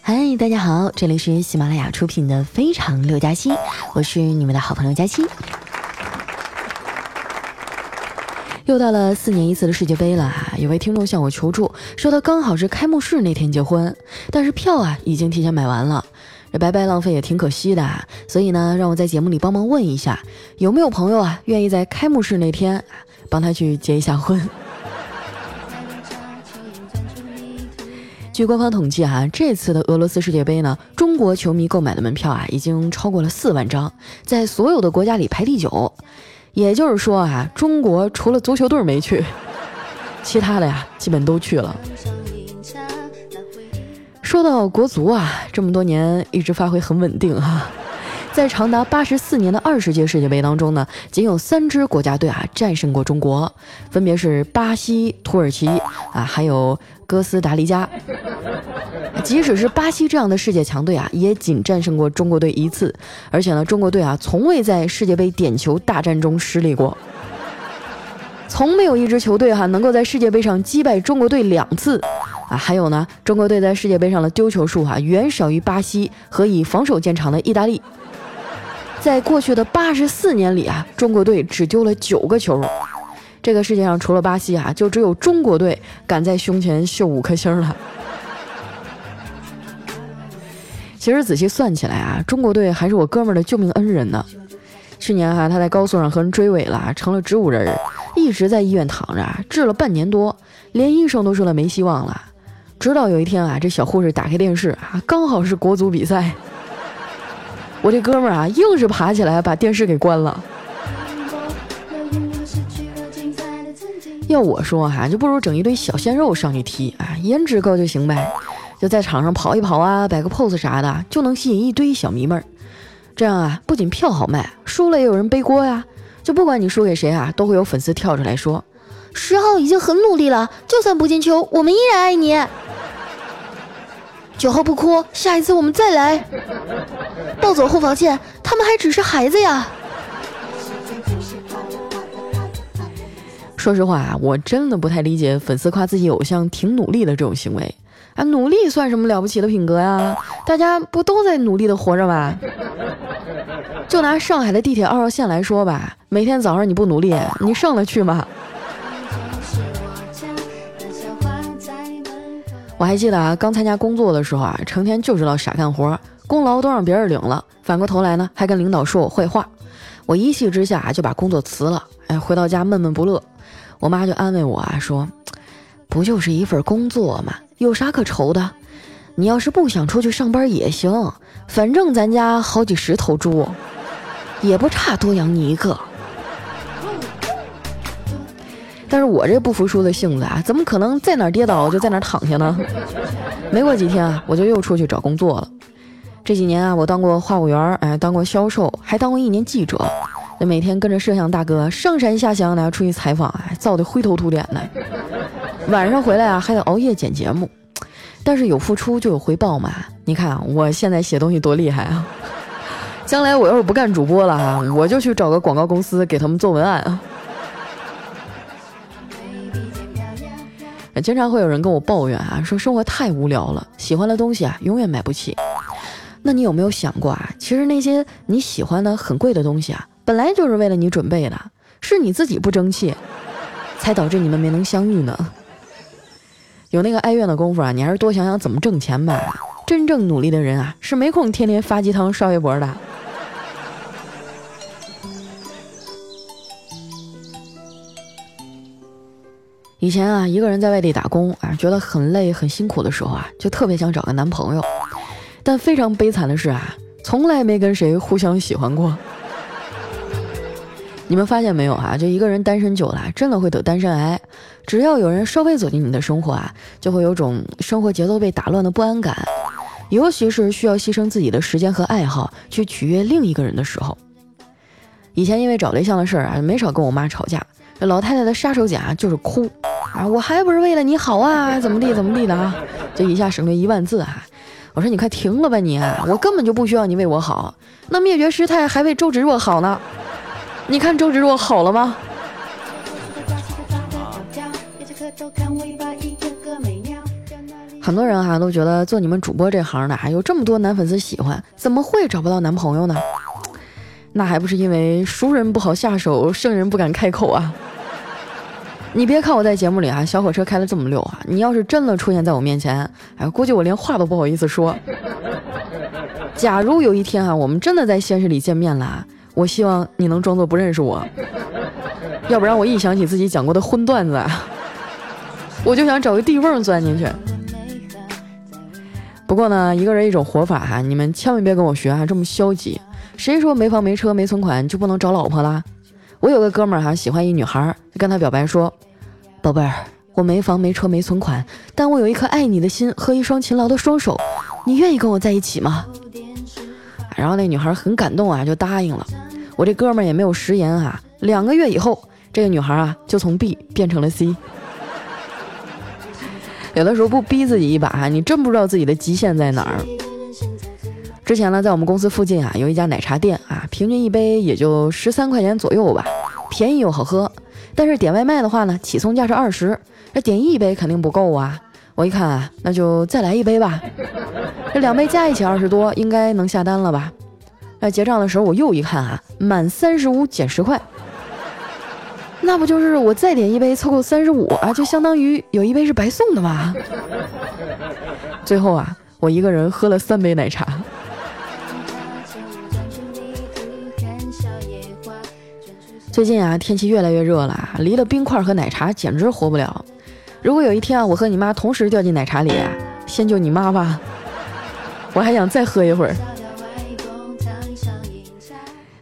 嗨，大家好，这里是喜马拉雅出品的《非常六加七》，我是你们的好朋友佳期。又到了四年一次的世界杯了，有位听众向我求助，说他刚好是开幕式那天结婚，但是票啊已经提前买完了，这白白浪费也挺可惜的，所以呢，让我在节目里帮忙问一下，有没有朋友啊愿意在开幕式那天帮他去结一下婚？据官方统计啊，这次的俄罗斯世界杯呢，中国球迷购买的门票啊，已经超过了四万张，在所有的国家里排第九。也就是说啊，中国除了足球队没去，其他的呀，基本都去了。说到国足啊，这么多年一直发挥很稳定哈。在长达八十四年的二十届世界杯当中呢，仅有三支国家队啊战胜过中国，分别是巴西、土耳其啊，还有哥斯达黎加。即使是巴西这样的世界强队啊，也仅战胜过中国队一次，而且呢，中国队啊从未在世界杯点球大战中失利过，从没有一支球队哈能够在世界杯上击败中国队两次啊。还有呢，中国队在世界杯上的丢球数哈远少于巴西和以防守见长的意大利。在过去的八十四年里啊，中国队只丢了九个球。这个世界上除了巴西啊，就只有中国队敢在胸前绣五颗星了。其实仔细算起来啊，中国队还是我哥们儿的救命恩人呢。去年哈，他在高速上和人追尾了，成了植物人，一直在医院躺着，治了半年多，连医生都说了没希望了。直到有一天啊，这小护士打开电视啊，刚好是国足比赛。我这哥们儿啊，硬是爬起来把电视给关了。要我说哈，就不如整一堆小鲜肉上去踢啊，颜值高就行呗，就在场上跑一跑啊，摆个 pose 啥的，就能吸引一堆小迷妹儿。这样啊，不仅票好卖，输了也有人背锅呀。就不管你输给谁啊，都会有粉丝跳出来说：“十号已经很努力了，就算不进球，我们依然爱你。”九号不哭，下一次我们再来。暴走后防线，他们还只是孩子呀。说实话啊，我真的不太理解粉丝夸自己偶像挺努力的这种行为啊！努力算什么了不起的品格呀？大家不都在努力的活着吗？就拿上海的地铁二号线来说吧，每天早上你不努力，你上得去吗？我还记得啊，刚参加工作的时候啊，成天就知道傻干活，功劳都让别人领了，反过头来呢，还跟领导说我坏话。我一气之下就把工作辞了，哎，回到家闷闷不乐。我妈就安慰我啊，说：“不就是一份工作吗？有啥可愁的？你要是不想出去上班也行，反正咱家好几十头猪，也不差多养你一个。”但是我这不服输的性子啊，怎么可能在哪儿跌倒就在哪儿躺下呢？没过几天啊，我就又出去找工作了。这几年啊，我当过话务员，哎，当过销售，还当过一年记者。那每天跟着摄像大哥上山下乡的出去采访，哎，造的灰头土脸的。晚上回来啊，还得熬夜剪节目。但是有付出就有回报嘛。你看我现在写东西多厉害啊！将来我要是不干主播了哈，我就去找个广告公司给他们做文案。经常会有人跟我抱怨啊，说生活太无聊了，喜欢的东西啊永远买不起。那你有没有想过啊？其实那些你喜欢的很贵的东西啊。本来就是为了你准备的，是你自己不争气，才导致你们没能相遇呢。有那个哀怨的功夫啊，你还是多想想怎么挣钱吧。真正努力的人啊，是没空天天发鸡汤刷微博的。以前啊，一个人在外地打工啊，觉得很累很辛苦的时候啊，就特别想找个男朋友。但非常悲惨的是啊，从来没跟谁互相喜欢过。你们发现没有啊？就一个人单身久了，真的会得单身癌。只要有人稍微走进你的生活啊，就会有种生活节奏被打乱的不安感。尤其是需要牺牲自己的时间和爱好去取悦另一个人的时候。以前因为找对象的事儿啊，没少跟我妈吵架。老太太的杀手锏啊就是哭啊！我还不是为了你好啊，怎么地怎么地的啊！这一下省略一万字啊！我说你快停了吧你！我根本就不需要你为我好，那灭绝师太还为周芷若好呢。你看周芷若好了吗？很多人哈都觉得做你们主播这行的，还有这么多男粉丝喜欢，怎么会找不到男朋友呢？那还不是因为熟人不好下手，圣人不敢开口啊！你别看我在节目里啊，小火车开的这么溜啊，你要是真的出现在我面前，哎，估计我连话都不好意思说。假如有一天啊，我们真的在现实里见面了，我希望你能装作不认识我，要不然我一想起自己讲过的荤段子，我就想找个地缝钻进去。不过呢，一个人一种活法哈，你们千万别跟我学啊，这么消极。谁说没房没车没存款就不能找老婆啦？我有个哥们儿哈，喜欢一女孩，跟他表白说：“宝贝儿，我没房没车没存款，但我有一颗爱你的心和一双勤劳的双手，你愿意跟我在一起吗？”然后那女孩很感动啊，就答应了。我这哥们儿也没有食言啊，两个月以后，这个女孩啊就从 B 变成了 C。有的时候不逼自己一把，你真不知道自己的极限在哪儿。之前呢，在我们公司附近啊，有一家奶茶店啊，平均一杯也就十三块钱左右吧，便宜又好喝。但是点外卖的话呢，起送价是二十，那点一杯肯定不够啊。我一看啊，那就再来一杯吧。这两杯加一起二十多，应该能下单了吧？那结账的时候我又一看啊，满三十五减十块。那不就是我再点一杯凑够三十五啊，就相当于有一杯是白送的吗？最后啊，我一个人喝了三杯奶茶。最近啊，天气越来越热了，离了冰块和奶茶简直活不了。如果有一天啊，我和你妈同时掉进奶茶里，先救你妈吧，我还想再喝一会儿。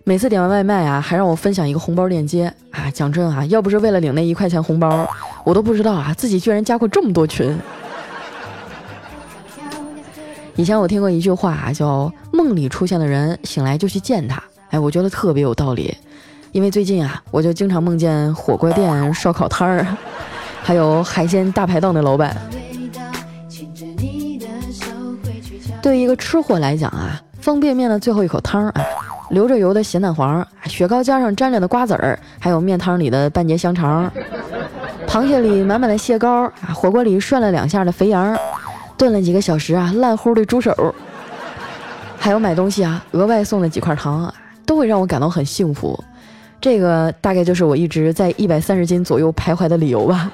每次点完外卖啊，还让我分享一个红包链接啊！讲真啊，要不是为了领那一块钱红包，我都不知道啊自己居然加过这么多群。以前我听过一句话啊，叫“梦里出现的人，醒来就去见他”。哎，我觉得特别有道理，因为最近啊，我就经常梦见火锅店、烧烤摊儿，还有海鲜大排档的老板。对于一个吃货来讲啊，方便面的最后一口汤啊。流着油的咸蛋黄，雪糕加上沾着的瓜子儿，还有面汤里的半截香肠，螃蟹里满满的蟹膏，啊，火锅里涮了两下的肥羊，炖了几个小时啊烂乎的猪手，还有买东西啊额外送的几块糖，都会让我感到很幸福。这个大概就是我一直在一百三十斤左右徘徊的理由吧。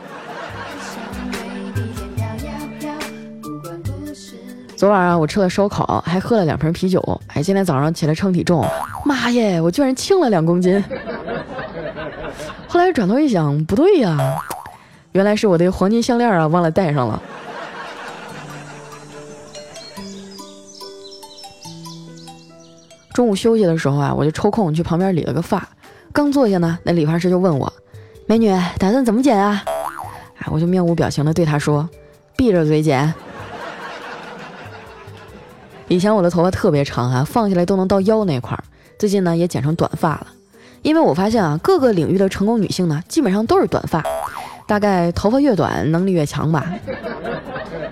昨晚啊，我吃了烧烤，还喝了两瓶啤酒。哎，今天早上起来称体重，妈耶，我居然轻了两公斤。后来转头一想，不对呀，原来是我的黄金项链啊忘了戴上了。中午休息的时候啊，我就抽空去旁边理了个发。刚坐下呢，那理发师就问我：“美女，打算怎么剪啊？”哎，我就面无表情的对他说：“闭着嘴剪。”以前我的头发特别长啊，放下来都能到腰那块儿。最近呢也剪成短发了，因为我发现啊，各个领域的成功女性呢，基本上都是短发。大概头发越短，能力越强吧。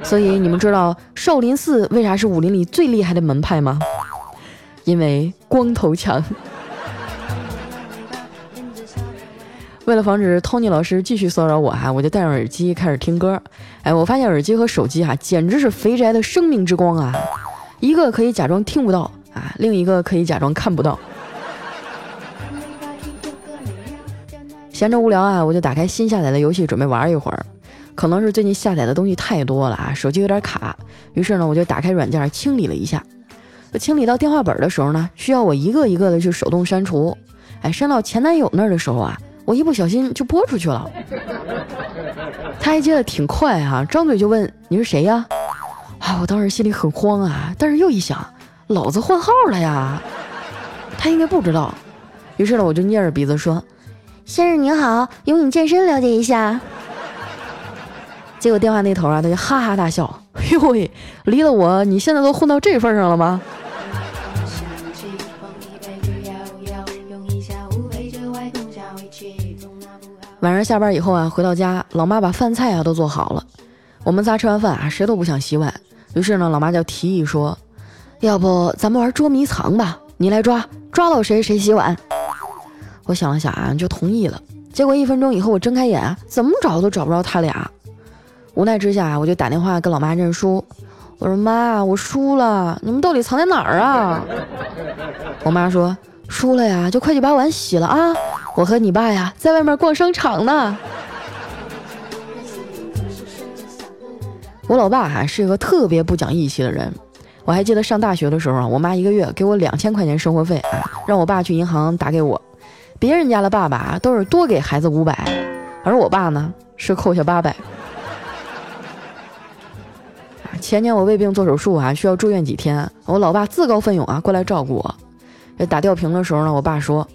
所以你们知道少林寺为啥是武林里最厉害的门派吗？因为光头强。为了防止 Tony 老师继续骚扰我哈，我就戴上耳机开始听歌。哎，我发现耳机和手机哈，简直是肥宅的生命之光啊！一个可以假装听不到啊，另一个可以假装看不到。闲着无聊啊，我就打开新下载的游戏准备玩一会儿。可能是最近下载的东西太多了啊，手机有点卡。于是呢，我就打开软件清理了一下。清理到电话本的时候呢，需要我一个一个的去手动删除。哎，删到前男友那儿的时候啊，我一不小心就拨出去了。他还接的挺快啊，张嘴就问你是谁呀？啊！我当时心里很慌啊，但是又一想，老子换号了呀，他应该不知道。于是呢，我就捏着鼻子说：“先生您好，有你健身了解一下。”结果电话那头啊，他就哈哈大笑：“哟喂，离了我，你现在都混到这份上了吗？”晚上下班以后啊，回到家，老妈把饭菜啊都做好了。我们仨吃完饭啊，谁都不想洗碗。于是呢，老妈就提议说：“要不咱们玩捉迷藏吧？你来抓，抓到谁谁洗碗。”我想了想啊，就同意了。结果一分钟以后，我睁开眼，怎么找都找不着他俩。无奈之下，我就打电话跟老妈认输。我说妈，我输了，你们到底藏在哪儿啊？我妈说输了呀，就快去把碗洗了啊！我和你爸呀，在外面逛商场呢。我老爸哈是一个特别不讲义气的人。我还记得上大学的时候啊，我妈一个月给我两千块钱生活费啊，让我爸去银行打给我。别人家的爸爸都是多给孩子五百，而我爸呢是扣下八百。前年我胃病做手术啊，需要住院几天，我老爸自告奋勇啊过来照顾我。这打吊瓶的时候呢，我爸说：“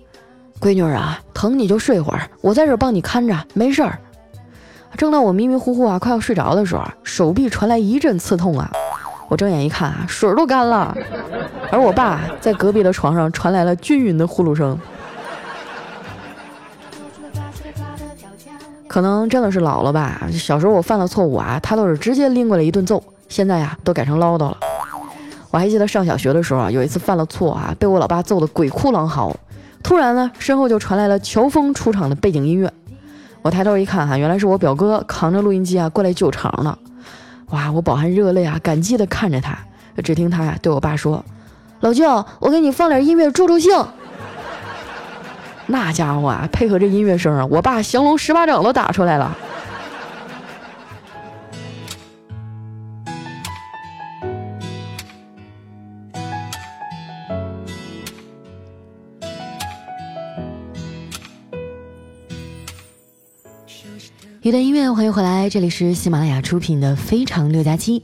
闺女啊，疼你就睡会儿，我在这儿帮你看着，没事儿。”正当我迷迷糊糊啊快要睡着的时候，手臂传来一阵刺痛啊。我睁眼一看啊，水都干了，而我爸在隔壁的床上传来了均匀的呼噜声。可能真的是老了吧？小时候我犯了错误啊，他都是直接拎过来一顿揍。现在呀，都改成唠叨了。我还记得上小学的时候啊，有一次犯了错啊，被我老爸揍得鬼哭狼嚎。突然呢，身后就传来了乔峰出场的背景音乐。我抬头一看哈，原来是我表哥扛着录音机啊过来救场了。哇！我饱含热泪啊，感激地看着他。只听他呀对我爸说：“老舅，我给你放点音乐助助兴。”那家伙啊，配合这音乐声啊，我爸降龙十八掌都打出来了。一段音乐，欢迎回来，这里是喜马拉雅出品的《非常六加七》。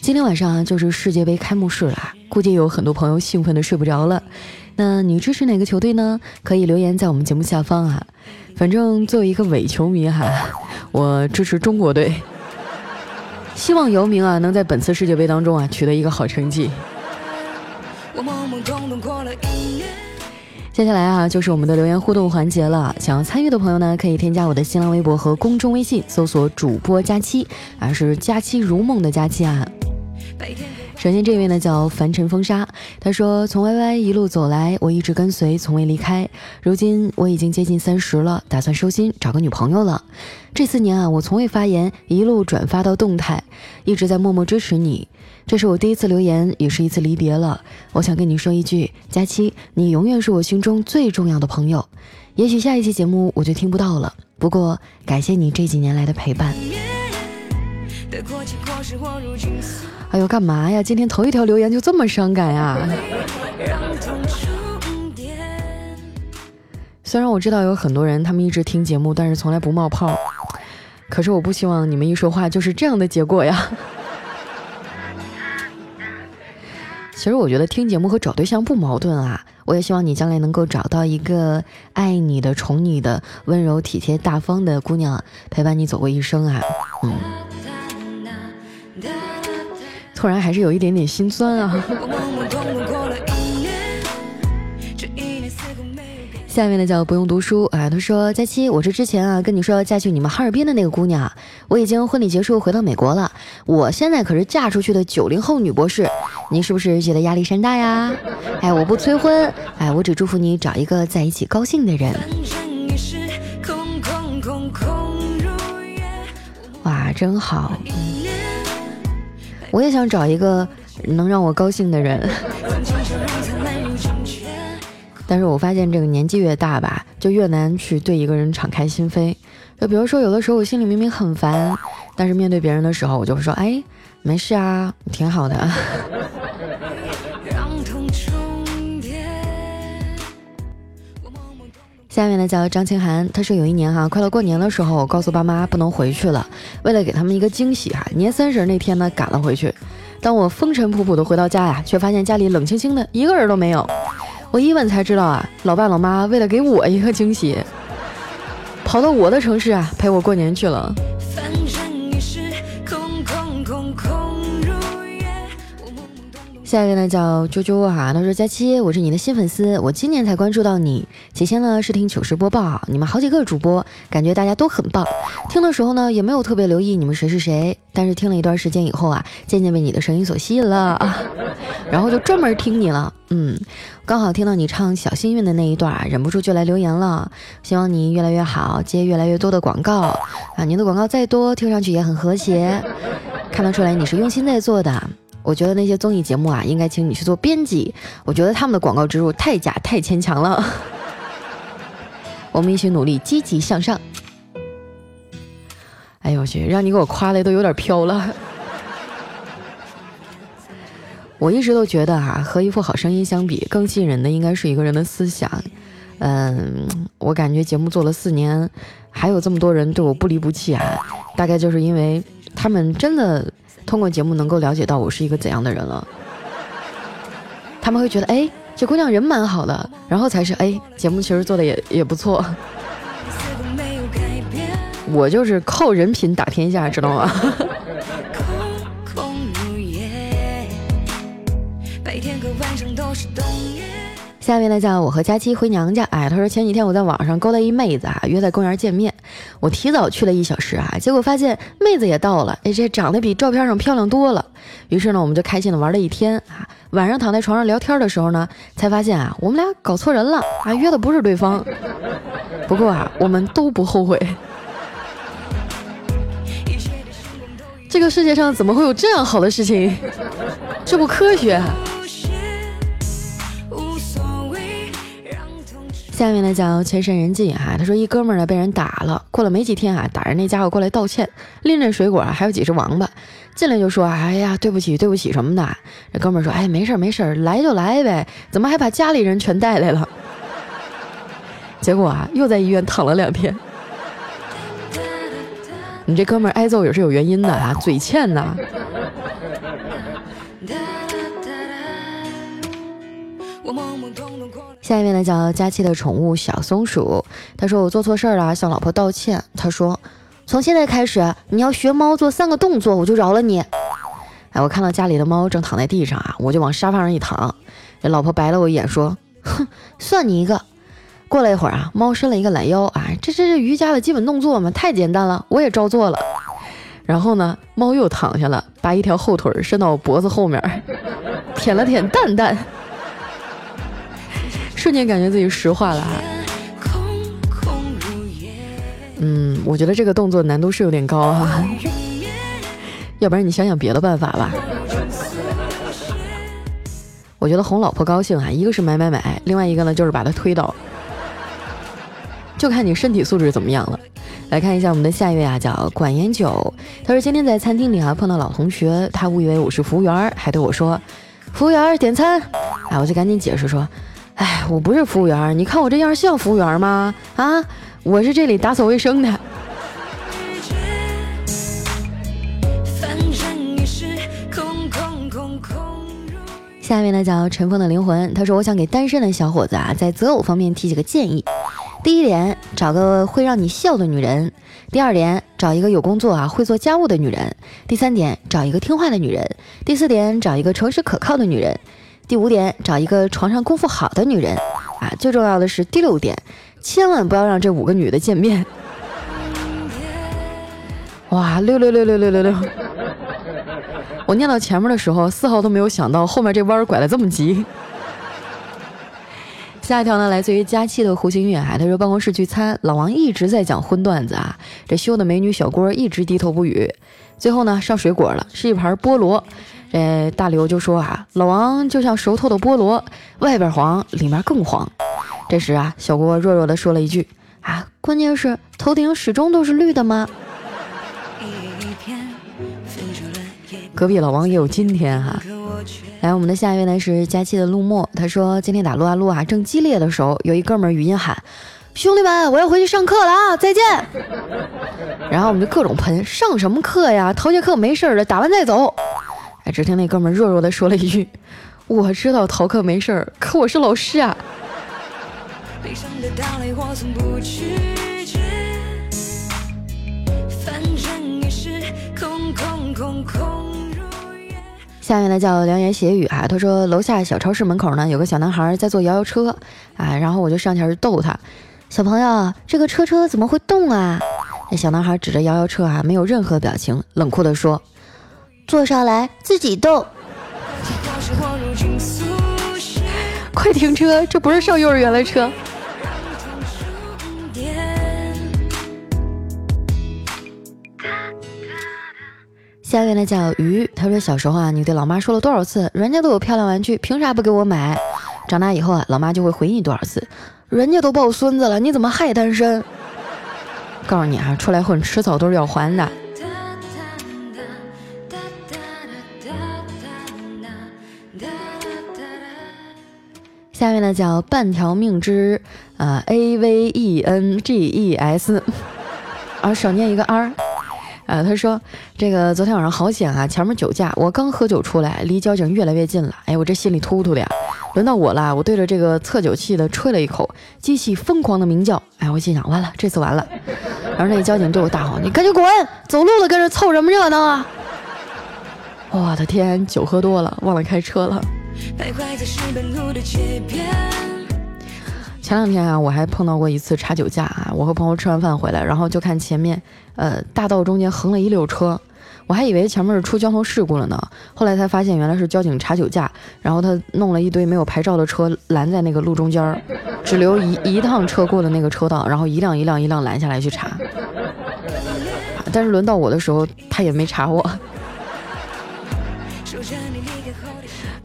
今天晚上，就是世界杯开幕式了，估计有很多朋友兴奋的睡不着了。那你支持哪个球队呢？可以留言在我们节目下方啊。反正作为一个伪球迷哈，我支持中国队，希望姚明啊能在本次世界杯当中啊取得一个好成绩。我懵懵懂懂过了一年接下来啊，就是我们的留言互动环节了。想要参与的朋友呢，可以添加我的新浪微博和公众微信，搜索“主播佳期”，啊，是“佳期如梦”的佳期啊。首先这位呢叫凡尘风沙，他说从 Y Y 一路走来，我一直跟随，从未离开。如今我已经接近三十了，打算收心，找个女朋友了。这四年啊，我从未发言，一路转发到动态，一直在默默支持你。这是我第一次留言，也是一次离别了。我想跟你说一句，佳期，你永远是我心中最重要的朋友。也许下一期节目我就听不到了，不过感谢你这几年来的陪伴。哎呦，干嘛呀？今天头一条留言就这么伤感呀？虽然我知道有很多人他们一直听节目，但是从来不冒泡，可是我不希望你们一说话就是这样的结果呀。其实我觉得听节目和找对象不矛盾啊。我也希望你将来能够找到一个爱你的、宠你的、温柔体贴大方的姑娘，陪伴你走过一生啊。嗯。突然还是有一点点心酸啊。下面呢叫不用读书啊，他说佳期，我是之前啊跟你说要嫁去你们哈尔滨的那个姑娘，我已经婚礼结束回到美国了，我现在可是嫁出去的九零后女博士，你是不是觉得压力山大呀？哎，我不催婚，哎，我只祝福你找一个在一起高兴的人。哇，真好。我也想找一个能让我高兴的人，但是我发现这个年纪越大吧，就越难去对一个人敞开心扉。就比如说，有的时候我心里明明很烦，但是面对别人的时候，我就会说：“哎，没事啊，挺好的。”下面呢叫张清涵，他说有一年哈，快到过年的时候，我告诉爸妈不能回去了，为了给他们一个惊喜哈，年三十那天呢赶了回去。当我风尘仆仆的回到家呀，却发现家里冷清清的，一个人都没有。我一问才知道啊，老爸老妈为了给我一个惊喜，跑到我的城市啊陪我过年去了。下下一位呢叫啾啾哈，他说佳期，我是你的新粉丝，我今年才关注到你。起先呢是听糗事播报，你们好几个主播，感觉大家都很棒。听的时候呢也没有特别留意你们谁是谁，但是听了一段时间以后啊，渐渐被你的声音所吸引了啊，然后就专门听你了。嗯，刚好听到你唱小幸运的那一段，忍不住就来留言了。希望你越来越好，接越来越多的广告啊！您的广告再多，听上去也很和谐，看得出来你是用心在做的。我觉得那些综艺节目啊，应该请你去做编辑。我觉得他们的广告植入太假太牵强了。我们一起努力，积极向上。哎呦我去，让你给我夸的都有点飘了。我一直都觉得哈，和一副好声音相比，更吸引人的应该是一个人的思想。嗯，我感觉节目做了四年，还有这么多人对我不离不弃啊，大概就是因为他们真的。通过节目能够了解到我是一个怎样的人了，他们会觉得哎，这姑娘人蛮好的，然后才是哎，节目其实做的也也不错。我就是靠人品打天下，知道吗？下面呢叫我和佳期回娘家。哎，他说前几天我在网上勾搭一妹子啊，约在公园见面。我提早去了一小时啊，结果发现妹子也到了。哎，这长得比照片上漂亮多了。于是呢，我们就开心的玩了一天啊。晚上躺在床上聊天的时候呢，才发现啊，我们俩搞错人了啊，约的不是对方。不过啊，我们都不后悔。这个世界上怎么会有这样好的事情？这不科学。下面呢叫全身人迹哈，他说一哥们儿呢被人打了，过了没几天啊，打人那家伙过来道歉，拎着水果啊还有几只王八，进来就说哎呀对不起对不起什么的。这哥们儿说哎没事没事，来就来呗，怎么还把家里人全带来了？结果啊又在医院躺了两天。你这哥们儿挨揍也是有原因的啊，嘴欠呐。下一位呢叫佳期的宠物小松鼠，他说我做错事儿了，向老婆道歉。他说从现在开始你要学猫做三个动作，我就饶了你。哎，我看到家里的猫正躺在地上啊，我就往沙发上一躺。这老婆白了我一眼说，哼，算你一个。过了一会儿啊，猫伸了一个懒腰啊，这这是瑜伽的基本动作嘛，太简单了，我也照做了。然后呢，猫又躺下了，把一条后腿伸到我脖子后面，舔了舔蛋蛋。瞬间感觉自己石化了哈，嗯，我觉得这个动作难度是有点高哈，要不然你想想别的办法吧。我觉得哄老婆高兴啊，一个是买买买，另外一个呢就是把她推倒，就看你身体素质怎么样了。来看一下我们的下一位啊，叫管烟酒，他说今天在餐厅里啊碰到老同学，他误以为我是服务员，还对我说：“服务员点餐。”啊，我就赶紧解释说。哎，我不是服务员，你看我这样像服务员吗？啊，我是这里打扫卫生的。下面呢叫尘封的灵魂，他说我想给单身的小伙子啊，在择偶方面提几个建议。第一点，找个会让你笑的女人；第二点，找一个有工作啊会做家务的女人；第三点，找一个听话的女人；第四点，找一个诚实可靠的女人。第五点，找一个床上功夫好的女人啊！最重要的是第六点，千万不要让这五个女的见面。哇，六六六六六六六！我念到前面的时候，丝毫都没有想到后面这弯拐的这么急。下一条呢，来自于佳期的胡星月啊，他说办公室聚餐，老王一直在讲荤段子啊，这修的美女小郭一直低头不语。最后呢，上水果了，是一盘菠萝。这大刘就说啊，老王就像熟透的菠萝，外边黄，里面更黄。这时啊，小郭弱弱的说了一句啊，关键是头顶始终都是绿的吗？隔壁老王也有今天哈。来，我们的下一位呢是佳期的陆墨，他说今天打撸啊撸啊正激烈的时候，有一哥们语音喊，兄弟们，我要回去上课了啊，再见。然后我们就各种喷，上什么课呀？头节课没事的，打完再走。哎，只听那哥们弱弱的说了一句：“我知道逃课没事儿，可我是老师啊。”下面呢叫良言斜语啊，他说楼下小超市门口呢有个小男孩在坐摇摇车啊，然后我就上前去逗他，小朋友，这个车车怎么会动啊？那小男孩指着摇摇车啊，没有任何表情，冷酷的说：“坐上来自己动。”快停车，这不是上幼儿园的车。下面呢叫鱼，他说小时候啊，你对老妈说了多少次，人家都有漂亮玩具，凭啥不给我买？长大以后啊，老妈就会回你多少次，人家都抱孙子了，你怎么还单身？告诉你啊，出来混，迟早都是要还的。下面呢叫半条命之啊，A V E N G E S，啊少念一个 R。啊，他说这个昨天晚上好险啊，前面酒驾，我刚喝酒出来，离交警越来越近了。哎，我这心里突突的呀。轮到我了，我对着这个测酒器的吹了一口，机器疯狂的鸣叫。哎，我心想完了，这次完了。然后那个交警对我大吼：“你赶紧滚，走路了跟这凑什么热闹啊！” 我的天，酒喝多了，忘了开车了。前两天啊，我还碰到过一次查酒驾啊。我和朋友吃完饭回来，然后就看前面，呃，大道中间横了一溜车，我还以为前面是出交通事故了呢。后来才发现，原来是交警查酒驾，然后他弄了一堆没有牌照的车拦在那个路中间，只留一一趟车过的那个车道，然后一辆一辆一辆拦下来去查。但是轮到我的时候，他也没查我，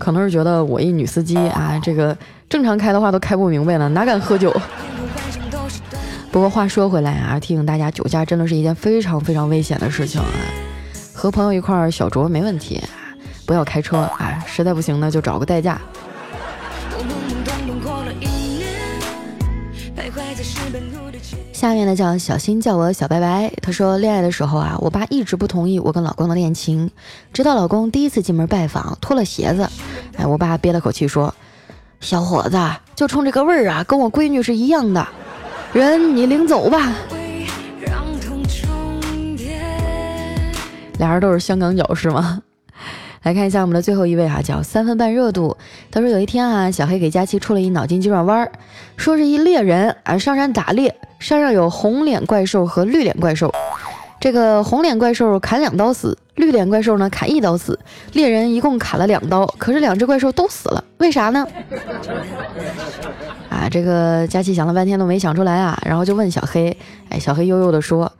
可能是觉得我一女司机啊，这个。正常开的话都开不明白了，哪敢喝酒？不过话说回来啊，提醒大家，酒驾真的是一件非常非常危险的事情啊。和朋友一块儿小酌没问题，不要开车啊。实在不行呢，就找个代驾。下面呢叫小新叫我小白白，他说恋爱的时候啊，我爸一直不同意我跟老公的恋情，直到老公第一次进门拜访，脱了鞋子，哎，我爸憋了口气说。小伙子，就冲这个味儿啊，跟我闺女是一样的。人，你领走吧。俩人都是香港脚是吗？来看一下我们的最后一位哈，叫三分半热度。他说有一天啊，小黑给佳期出了一脑筋急转弯，说是一猎人啊上山打猎，山上有红脸怪兽和绿脸怪兽。这个红脸怪兽砍两刀死，绿脸怪兽呢砍一刀死，猎人一共砍了两刀，可是两只怪兽都死了，为啥呢？啊，这个佳琪想了半天都没想出来啊，然后就问小黑，哎，小黑悠悠的说，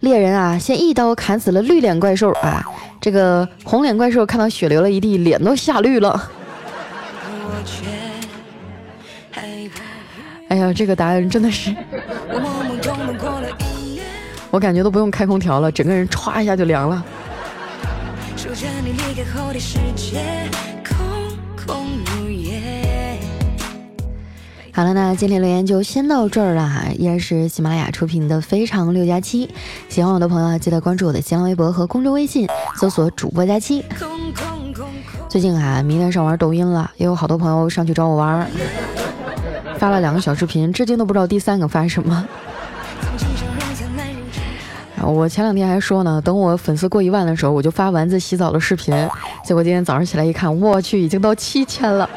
猎人啊先一刀砍死了绿脸怪兽啊，这个红脸怪兽看到血流了一地，脸都吓绿了。哎呀，这个答案真的是。我感觉都不用开空调了，整个人歘一下就凉了。好了，那今天留言就先到这儿了哈，依然是喜马拉雅出品的《非常六加七》，喜欢我的朋友，记得关注我的新浪微博和公众微信，搜索主播佳期。最近啊，迷恋上玩抖音了，也有好多朋友上去找我玩，发了两个小视频，至今都不知道第三个发什么。我前两天还说呢，等我粉丝过一万的时候，我就发丸子洗澡的视频。结果今天早上起来一看，我去，已经到七千了。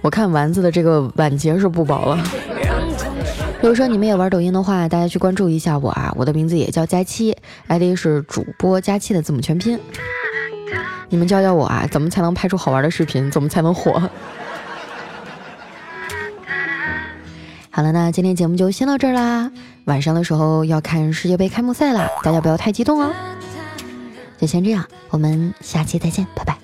我看丸子的这个晚节是不保了。如果说你们也玩抖音的话，大家去关注一下我啊，我的名字也叫佳期，ID 是主播佳期的字母全拼。你们教教我啊，怎么才能拍出好玩的视频？怎么才能火？好了那今天节目就先到这儿啦。晚上的时候要看世界杯开幕赛啦大家不要太激动哦。就先这样我们下期再见拜拜。